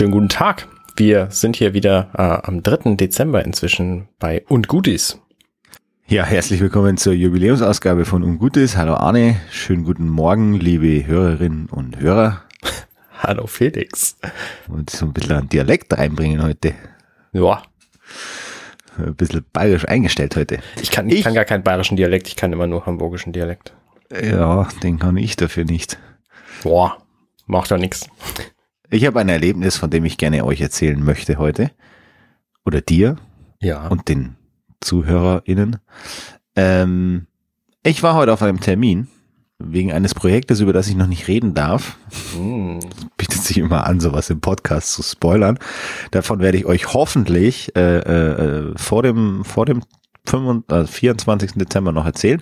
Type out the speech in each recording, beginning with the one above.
Schönen guten Tag. Wir sind hier wieder äh, am 3. Dezember inzwischen bei Und Gutes. Ja, herzlich willkommen zur Jubiläumsausgabe von Und Gutes. Hallo Arne, schönen guten Morgen, liebe Hörerinnen und Hörer. Hallo Felix. Und so ein bisschen einen Dialekt reinbringen heute. Ja. Ein bisschen bayerisch eingestellt heute. Ich kann, ich, ich kann gar keinen bayerischen Dialekt, ich kann immer nur hamburgischen Dialekt. Ja, den kann ich dafür nicht. Boah, macht doch nichts. Ich habe ein Erlebnis, von dem ich gerne euch erzählen möchte heute. Oder dir. Ja. Und den ZuhörerInnen. Ähm, ich war heute auf einem Termin wegen eines Projektes, über das ich noch nicht reden darf. Mm. Bietet sich immer an, sowas im Podcast zu spoilern. Davon werde ich euch hoffentlich äh, äh, vor dem vor dem 25, 24. Dezember noch erzählen.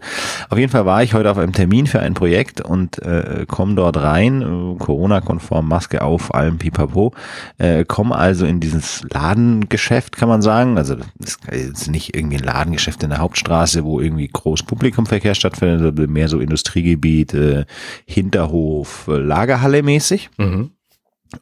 Auf jeden Fall war ich heute auf einem Termin für ein Projekt und äh, komme dort rein, äh, Corona-konform, Maske auf, allem pipapo, äh, komme also in dieses Ladengeschäft, kann man sagen. Also das ist nicht irgendwie ein Ladengeschäft in der Hauptstraße, wo irgendwie groß Publikumverkehr stattfindet, sondern mehr so Industriegebiet, äh, Hinterhof, äh, Lagerhalle mäßig. Mhm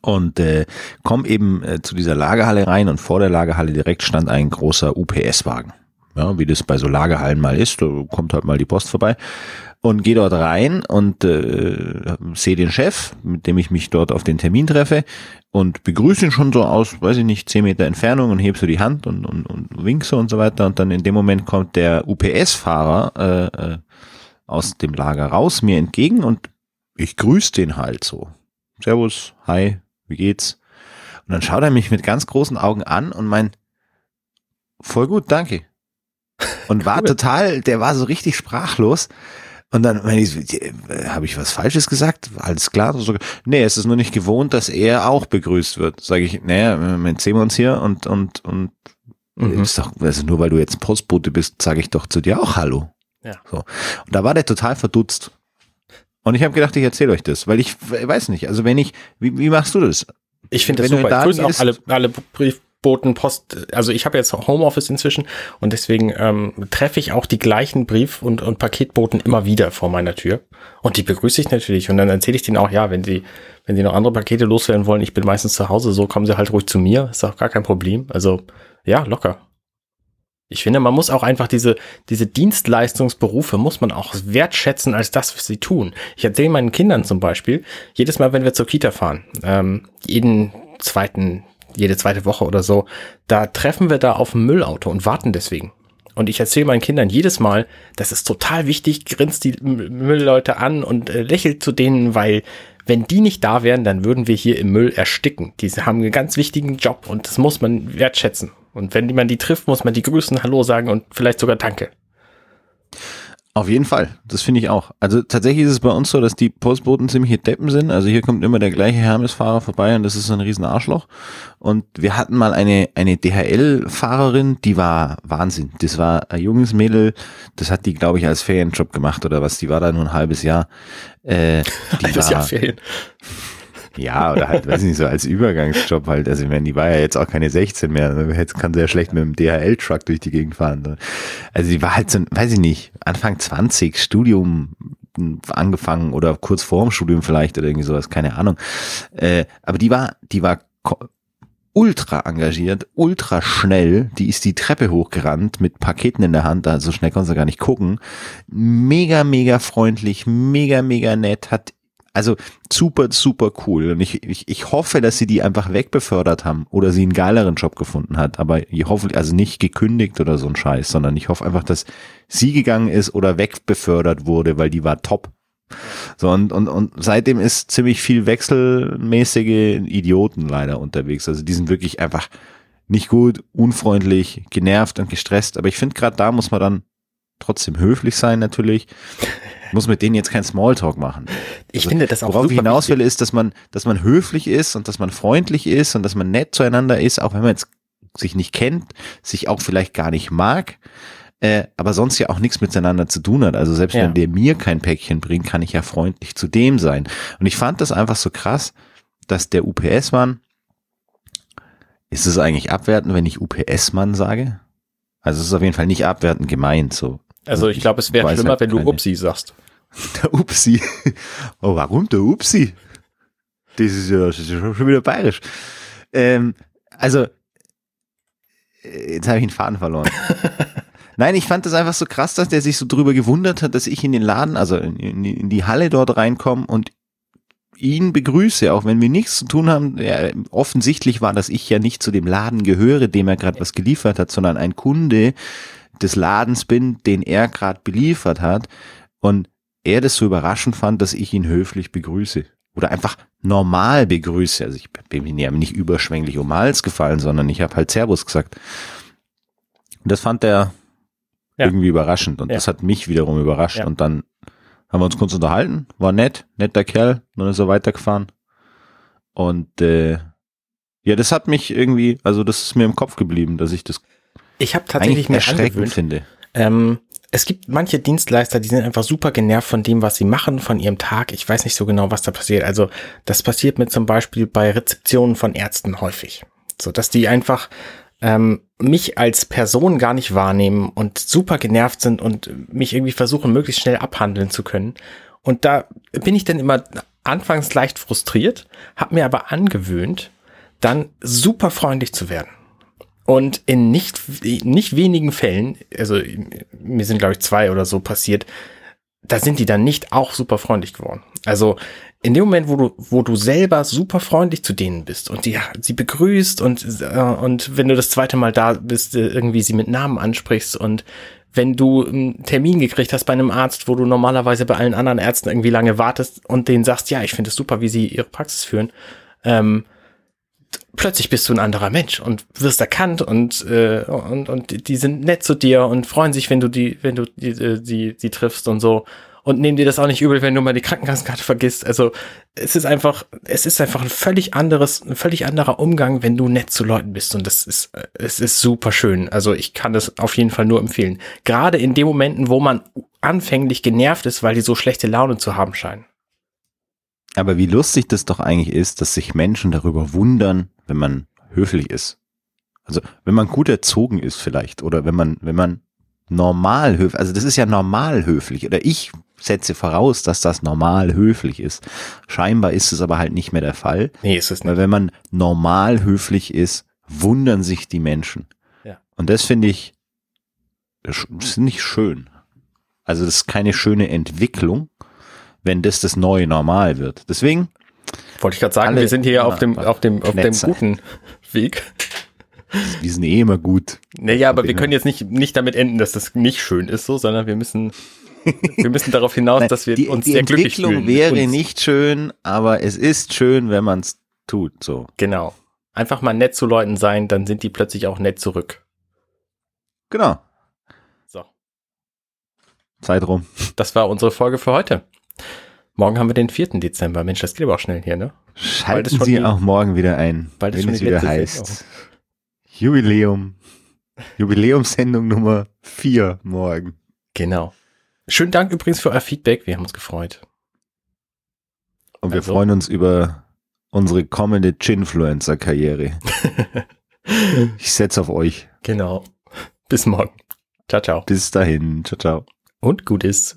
und äh, komm eben äh, zu dieser Lagerhalle rein und vor der Lagerhalle direkt stand ein großer UPS-Wagen ja, wie das bei so Lagerhallen mal ist, da kommt halt mal die Post vorbei und gehe dort rein und äh, sehe den Chef, mit dem ich mich dort auf den Termin treffe und begrüße ihn schon so aus, weiß ich nicht, zehn Meter Entfernung und heb so die Hand und, und, und wink so und so weiter und dann in dem Moment kommt der UPS-Fahrer äh, äh, aus dem Lager raus mir entgegen und ich grüße den halt so. Servus, hi, wie geht's? Und dann schaut er mich mit ganz großen Augen an und meint, voll gut, danke. Und war cool. total, der war so richtig sprachlos. Und dann meine ich, äh, habe ich was Falsches gesagt? Alles klar? So, nee, es ist nur nicht gewohnt, dass er auch begrüßt wird. Sage ich, naja, Moment, sehen wir uns hier und, und, und mhm. ist doch, also nur weil du jetzt Postbote bist, sage ich doch zu dir auch Hallo. Ja. So. Und da war der total verdutzt. Und ich habe gedacht, ich erzähle euch das, weil ich weiß nicht, also wenn ich, wie, wie machst du das? Ich finde das super. Ich grüße auch alle, alle Brief, Postboten, Post, also ich habe jetzt Homeoffice inzwischen und deswegen ähm, treffe ich auch die gleichen Brief- und, und Paketboten immer wieder vor meiner Tür. Und die begrüße ich natürlich. Und dann erzähle ich denen auch, ja, wenn sie, wenn sie noch andere Pakete loswerden wollen, ich bin meistens zu Hause, so kommen sie halt ruhig zu mir. Ist auch gar kein Problem. Also, ja, locker. Ich finde, man muss auch einfach diese, diese Dienstleistungsberufe muss man auch wertschätzen als das, was sie tun. Ich erzähle meinen Kindern zum Beispiel, jedes Mal, wenn wir zur Kita fahren, ähm, jeden zweiten jede zweite Woche oder so, da treffen wir da auf dem Müllauto und warten deswegen. Und ich erzähle meinen Kindern jedes Mal, das ist total wichtig, grinst die Müllleute an und äh, lächelt zu denen, weil wenn die nicht da wären, dann würden wir hier im Müll ersticken. Die haben einen ganz wichtigen Job und das muss man wertschätzen. Und wenn man die trifft, muss man die grüßen, Hallo sagen und vielleicht sogar Danke. Auf jeden Fall, das finde ich auch. Also tatsächlich ist es bei uns so, dass die Postboten ziemliche Deppen sind. Also hier kommt immer der gleiche Hermes-Fahrer vorbei und das ist so ein riesen Arschloch. Und wir hatten mal eine, eine DHL-Fahrerin, die war Wahnsinn. Das war ein junges Mädel, das hat die, glaube ich, als Ferienjob gemacht oder was. Die war da nur ein halbes Jahr. Äh, die halbes war, Jahr Ferien. Ja, oder halt, weiß ich nicht, so als Übergangsjob halt. Also, ich meine, die war ja jetzt auch keine 16 mehr. Jetzt kann sehr schlecht mit dem DHL-Truck durch die Gegend fahren. Also, die war halt so, weiß ich nicht, Anfang 20, Studium angefangen oder kurz vor dem Studium vielleicht oder irgendwie sowas, keine Ahnung. Äh, aber die war, die war ultra engagiert, ultra schnell. Die ist die Treppe hochgerannt mit Paketen in der Hand. Also schnell konnte sie gar nicht gucken. Mega, mega freundlich, mega, mega nett. Hat also super, super cool. Und ich, ich, ich hoffe, dass sie die einfach wegbefördert haben oder sie einen geileren Job gefunden hat. Aber ich hoffe, also nicht gekündigt oder so ein Scheiß, sondern ich hoffe einfach, dass sie gegangen ist oder wegbefördert wurde, weil die war top. So, und, und, und seitdem ist ziemlich viel wechselmäßige Idioten leider unterwegs. Also die sind wirklich einfach nicht gut, unfreundlich, genervt und gestresst. Aber ich finde, gerade da muss man dann trotzdem höflich sein natürlich muss mit denen jetzt kein Smalltalk machen. Ich also, finde das auch Worauf ich hinaus will, ist, dass man, dass man höflich ist und dass man freundlich ist und dass man nett zueinander ist, auch wenn man jetzt sich nicht kennt, sich auch vielleicht gar nicht mag, äh, aber sonst ja auch nichts miteinander zu tun hat. Also selbst ja. wenn der mir kein Päckchen bringt, kann ich ja freundlich zu dem sein. Und ich fand das einfach so krass, dass der UPS-Mann, ist es eigentlich abwertend, wenn ich UPS-Mann sage? Also es ist auf jeden Fall nicht abwertend gemeint, so. Also ich glaube, es wäre schlimmer, halt wenn du Upsi sagst. Der Upsi. Oh, warum der Upsi? Das ist ja, das ist ja schon wieder bayerisch. ähm, also, äh, jetzt habe ich den Faden verloren. Nein, ich fand das einfach so krass, dass der sich so drüber gewundert hat, dass ich in den Laden, also in, in die Halle dort reinkomme und ihn begrüße, auch wenn wir nichts zu tun haben. Ja, offensichtlich war, dass ich ja nicht zu dem Laden gehöre, dem er gerade was geliefert hat, sondern ein Kunde des Ladens bin, den er gerade beliefert hat. Und er das so überraschend fand, dass ich ihn höflich begrüße. Oder einfach normal begrüße. Also ich bin mir nicht überschwänglich um Hals gefallen, sondern ich habe halt Servus gesagt. Und das fand er ja. irgendwie überraschend. Und ja. das hat mich wiederum überrascht. Ja. Und dann haben wir uns kurz unterhalten, war nett, netter Kerl, dann ist er weitergefahren. Und äh, ja, das hat mich irgendwie, also das ist mir im Kopf geblieben, dass ich das ich habe tatsächlich mir angewöhnt, finde. Ähm, es gibt manche Dienstleister, die sind einfach super genervt von dem, was sie machen, von ihrem Tag. Ich weiß nicht so genau, was da passiert. Also das passiert mir zum Beispiel bei Rezeptionen von Ärzten häufig. So, dass die einfach ähm, mich als Person gar nicht wahrnehmen und super genervt sind und mich irgendwie versuchen, möglichst schnell abhandeln zu können. Und da bin ich dann immer anfangs leicht frustriert, habe mir aber angewöhnt, dann super freundlich zu werden. Und in nicht, nicht wenigen Fällen, also mir sind glaube ich zwei oder so passiert, da sind die dann nicht auch super freundlich geworden. Also in dem Moment, wo du, wo du selber super freundlich zu denen bist und die, sie begrüßt und, äh, und wenn du das zweite Mal da bist, äh, irgendwie sie mit Namen ansprichst und wenn du einen Termin gekriegt hast bei einem Arzt, wo du normalerweise bei allen anderen Ärzten irgendwie lange wartest und denen sagst, ja, ich finde es super, wie sie ihre Praxis führen, ähm, plötzlich bist du ein anderer Mensch und wirst erkannt und, äh, und, und die sind nett zu dir und freuen sich, wenn du die, wenn du die, äh, die, die triffst und so. Und nehmen dir das auch nicht übel, wenn du mal die Krankenkassenkarte vergisst. Also es ist einfach, es ist einfach ein völlig anderes, ein völlig anderer Umgang, wenn du nett zu Leuten bist. Und das ist, es ist super schön. Also ich kann das auf jeden Fall nur empfehlen. Gerade in den Momenten, wo man anfänglich genervt ist, weil die so schlechte Laune zu haben scheinen. Aber wie lustig das doch eigentlich ist, dass sich Menschen darüber wundern, wenn man höflich ist. Also wenn man gut erzogen ist vielleicht oder wenn man, wenn man normal höflich, also das ist ja normal höflich oder ich setze voraus, dass das normal höflich ist. Scheinbar ist es aber halt nicht mehr der Fall. Nee, ist es nicht. Weil wenn man normal höflich ist, wundern sich die Menschen. Ja. Und das finde ich, das ist nicht schön. Also das ist keine schöne Entwicklung wenn das das neue Normal wird. Deswegen. Wollte ich gerade sagen, wir sind hier auf dem, auf dem, auf dem guten Weg. Wir sind eh immer gut. Naja, aber wir können jetzt nicht, nicht damit enden, dass das nicht schön ist, so, sondern wir müssen, wir müssen darauf hinaus, Nein, dass wir die, uns die sehr glücklich fühlen. Die Entwicklung wäre nicht schön, aber es ist schön, wenn man es tut, so. Genau. Einfach mal nett zu Leuten sein, dann sind die plötzlich auch nett zurück. Genau. So. Zeit rum. Das war unsere Folge für heute. Morgen haben wir den 4. Dezember. Mensch, das geht aber auch schnell hier, ne? Schalten Sie die, auch morgen wieder ein, wenn es wieder heißt. Jubiläum. Jubiläumssendung Nummer 4 morgen. Genau. Schönen Dank übrigens für euer Feedback. Wir haben uns gefreut. Und wir also. freuen uns über unsere kommende Chinfluencer-Karriere. ich setze auf euch. Genau. Bis morgen. Ciao, ciao. Bis dahin. Ciao, ciao. Und Gutes.